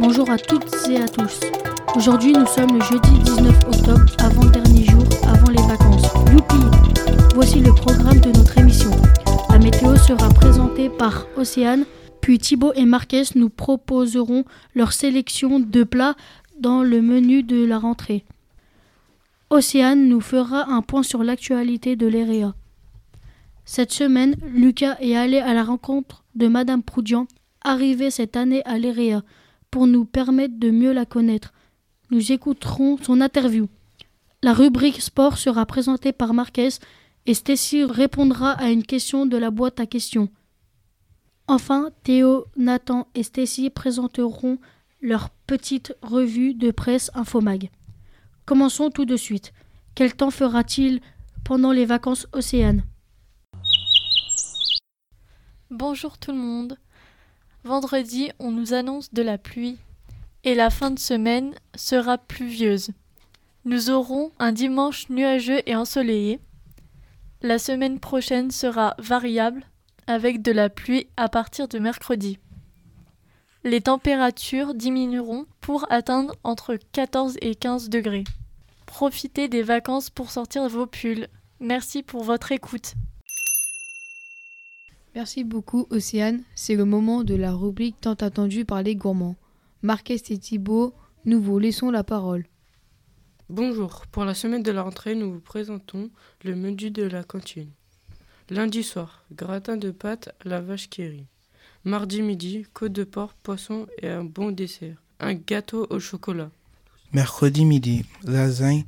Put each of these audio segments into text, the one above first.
Bonjour à toutes et à tous. Aujourd'hui, nous sommes le jeudi 19 octobre, avant-dernier jour, avant les vacances. Youpi Voici le programme de notre émission. La météo sera présentée par Océane, puis Thibaut et Marquez nous proposeront leur sélection de plats dans le menu de la rentrée. Océane nous fera un point sur l'actualité de l'EREA. Cette semaine, Lucas est allé à la rencontre de Madame Proudian, arrivée cette année à l'EREA, pour nous permettre de mieux la connaître. Nous écouterons son interview. La rubrique sport sera présentée par Marquez et Stacy répondra à une question de la boîte à questions. Enfin, Théo, Nathan et Stacy présenteront leur petite revue de presse Infomag. Commençons tout de suite. Quel temps fera-t-il pendant les vacances océanes? Bonjour tout le monde. Vendredi, on nous annonce de la pluie et la fin de semaine sera pluvieuse. Nous aurons un dimanche nuageux et ensoleillé. La semaine prochaine sera variable avec de la pluie à partir de mercredi. Les températures diminueront pour atteindre entre 14 et 15 degrés. Profitez des vacances pour sortir vos pulls. Merci pour votre écoute. Merci beaucoup Océane, c'est le moment de la rubrique tant attendue par les gourmands. Marquez et Thibault, nous vous laissons la parole. Bonjour, pour la semaine de la rentrée, nous vous présentons le menu de la cantine. Lundi soir, gratin de pâtes à la vache qui Mardi midi, côte de porc, poisson et un bon dessert, un gâteau au chocolat. Mercredi midi, lasagne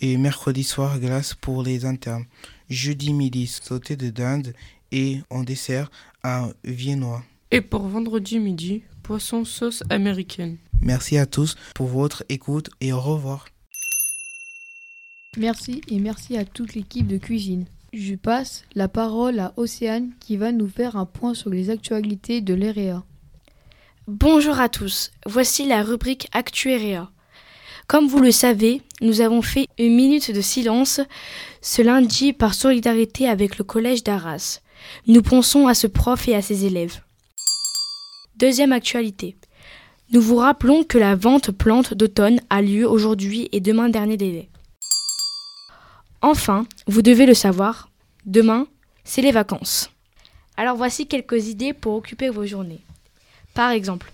et mercredi soir, glace pour les internes. Jeudi midi, sauté de dinde et en dessert un viennois. Et pour vendredi midi, poisson sauce américaine. Merci à tous pour votre écoute et au revoir. Merci et merci à toute l'équipe de cuisine. Je passe la parole à Océane qui va nous faire un point sur les actualités de l'EREA. Bonjour à tous, voici la rubrique Actuerea. Comme vous le savez, nous avons fait une minute de silence ce lundi par solidarité avec le collège d'Arras. Nous pensons à ce prof et à ses élèves. Deuxième actualité. Nous vous rappelons que la vente plante d'automne a lieu aujourd'hui et demain dernier délai. Enfin, vous devez le savoir, demain, c'est les vacances. Alors voici quelques idées pour occuper vos journées. Par exemple,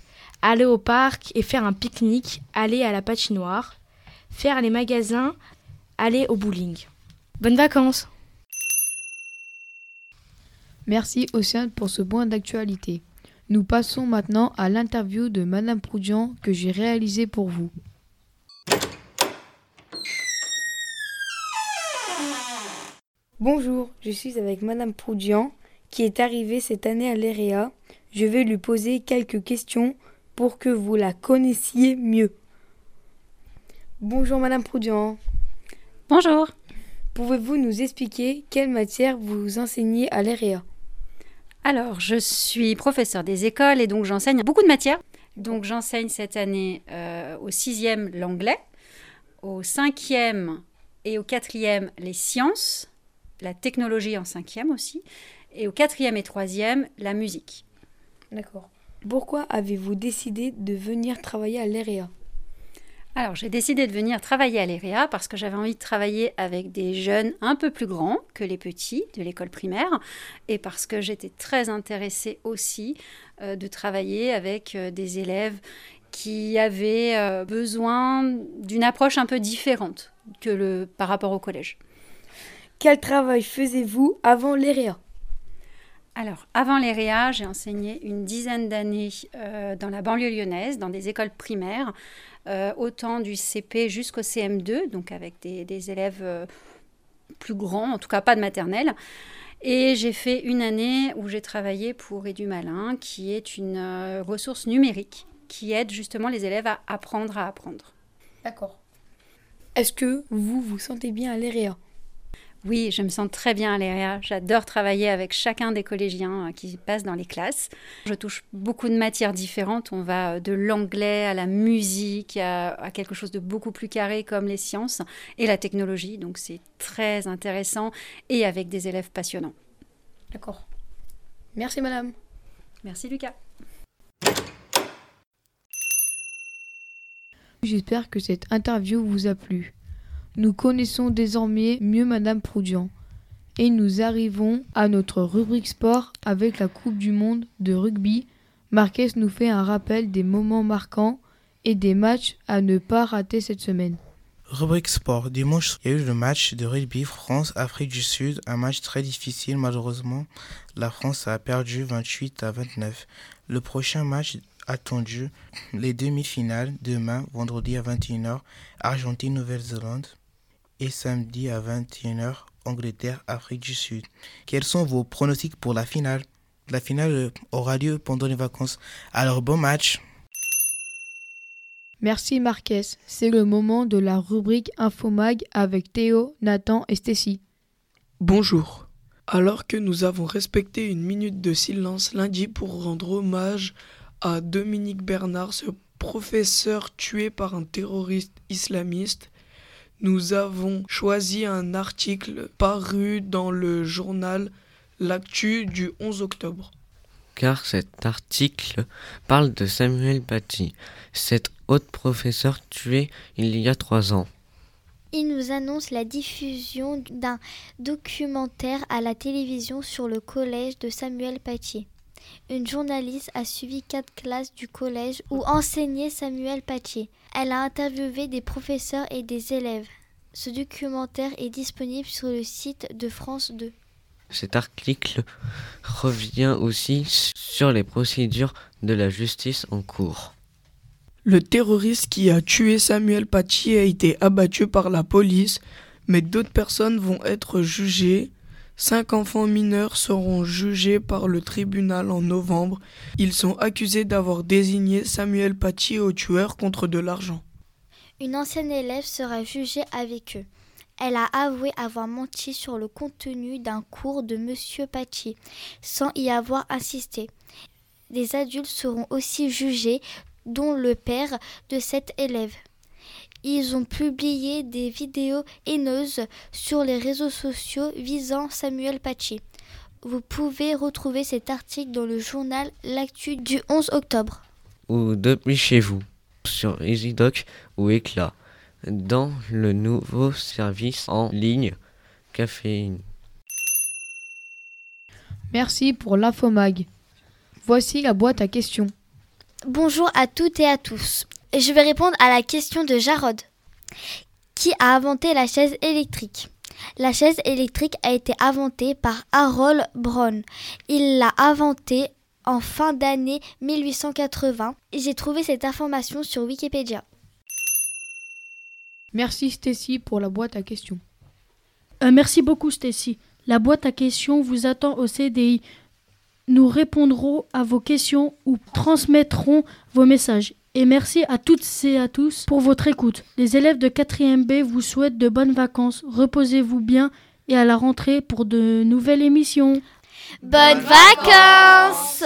aller au parc et faire un pique-nique, aller à la patinoire, faire les magasins, aller au bowling. Bonnes vacances Merci Océane pour ce point d'actualité. Nous passons maintenant à l'interview de Madame Proudian que j'ai réalisée pour vous. Bonjour, je suis avec Madame Proudian qui est arrivée cette année à l'EREA. Je vais lui poser quelques questions pour que vous la connaissiez mieux. Bonjour Madame Proudian. Bonjour. Pouvez-vous nous expliquer quelle matière vous enseignez à l'EREA Alors, je suis professeur des écoles et donc j'enseigne beaucoup de matières. Donc j'enseigne cette année euh, au sixième l'anglais, au cinquième et au quatrième les sciences, la technologie en cinquième aussi, et au quatrième et troisième la musique. D'accord. Pourquoi avez-vous décidé de venir travailler à l'EREA Alors j'ai décidé de venir travailler à l'EREA parce que j'avais envie de travailler avec des jeunes un peu plus grands que les petits de l'école primaire et parce que j'étais très intéressée aussi euh, de travailler avec euh, des élèves qui avaient euh, besoin d'une approche un peu différente que le, par rapport au collège. Quel travail faisiez-vous avant l'EREA Alors, avant l'EREA, j'ai enseigné une dizaine d'années euh, dans la banlieue lyonnaise, dans des écoles primaires, euh, autant du CP jusqu'au CM2, donc avec des, des élèves euh, plus grands, en tout cas pas de maternelle. Et j'ai fait une année où j'ai travaillé pour EduMalin, qui est une euh, ressource numérique qui aide justement les élèves à apprendre à apprendre. D'accord. Est-ce que vous vous sentez bien à l'EREA Oui, je me sens très bien à l'EREA. J'adore travailler avec chacun des collégiens euh, qui passent dans les classes. Je touche beaucoup de matières différentes. On va euh, de l'anglais à la musique, à, à quelque chose de beaucoup plus carré comme les sciences et la technologie. Donc c'est très intéressant et avec des élèves passionnants. D'accord. Merci madame. Merci Lucas. J'espère que cette interview vous a plu. Nous connaissons désormais mieux Madame Proudian. Et nous arrivons à notre rubrique sport avec la Coupe du Monde de rugby. Marquez nous fait un rappel des moments marquants et des matchs à ne pas rater cette semaine. Rubrique sport. Dimanche, il y a eu le match de rugby France-Afrique du Sud. Un match très difficile, malheureusement. La France a perdu 28 à 29. Le prochain match attendu, les demi-finales, demain, vendredi à 21h, Argentine-Nouvelle-Zélande. Et samedi à 21h, Angleterre-Afrique du Sud. Quels sont vos pronostics pour la finale? La finale aura lieu pendant les vacances. Alors bon match Merci Marquez. C'est le moment de la rubrique Infomag avec Théo, Nathan et Stécie. Bonjour. Alors que nous avons respecté une minute de silence lundi pour rendre hommage à Dominique Bernard, ce professeur tué par un terroriste islamiste, nous avons choisi un article paru dans le journal L'actu du 11 octobre. Car cet article parle de Samuel Paty, cet autre professeur tué il y a trois ans. Il nous annonce la diffusion d'un documentaire à la télévision sur le collège de Samuel Paty. Une journaliste a suivi quatre classes du collège où enseignait Samuel Paty. Elle a interviewé des professeurs et des élèves. Ce documentaire est disponible sur le site de France 2. Cet article revient aussi sur les procédures de la justice en cours. Le terroriste qui a tué Samuel Paty a été abattu par la police, mais d'autres personnes vont être jugées. Cinq enfants mineurs seront jugés par le tribunal en novembre. Ils sont accusés d'avoir désigné Samuel Paty au tueur contre de l'argent. Une ancienne élève sera jugée avec eux. Elle a avoué avoir menti sur le contenu d'un cours de Monsieur Paty, sans y avoir insisté. Des adultes seront aussi jugés, dont le père de cette élève. Ils ont publié des vidéos haineuses sur les réseaux sociaux visant Samuel Paty. Vous pouvez retrouver cet article dans le journal L'actu du 11 octobre. Ou depuis chez vous, sur EasyDoc ou Éclat dans le nouveau service en ligne Caféine. Merci pour l'infomag. Voici la boîte à questions. Bonjour à toutes et à tous. Je vais répondre à la question de Jarod. Qui a inventé la chaise électrique La chaise électrique a été inventée par Harold Brown. Il l'a inventée en fin d'année 1880. J'ai trouvé cette information sur Wikipédia. Merci Stacy pour la boîte à questions. Euh, merci beaucoup Stacy. La boîte à questions vous attend au CDI. Nous répondrons à vos questions ou transmettrons vos messages. Et merci à toutes et à tous pour votre écoute. Les élèves de 4e B vous souhaitent de bonnes vacances. Reposez-vous bien et à la rentrée pour de nouvelles émissions. Bonnes vacances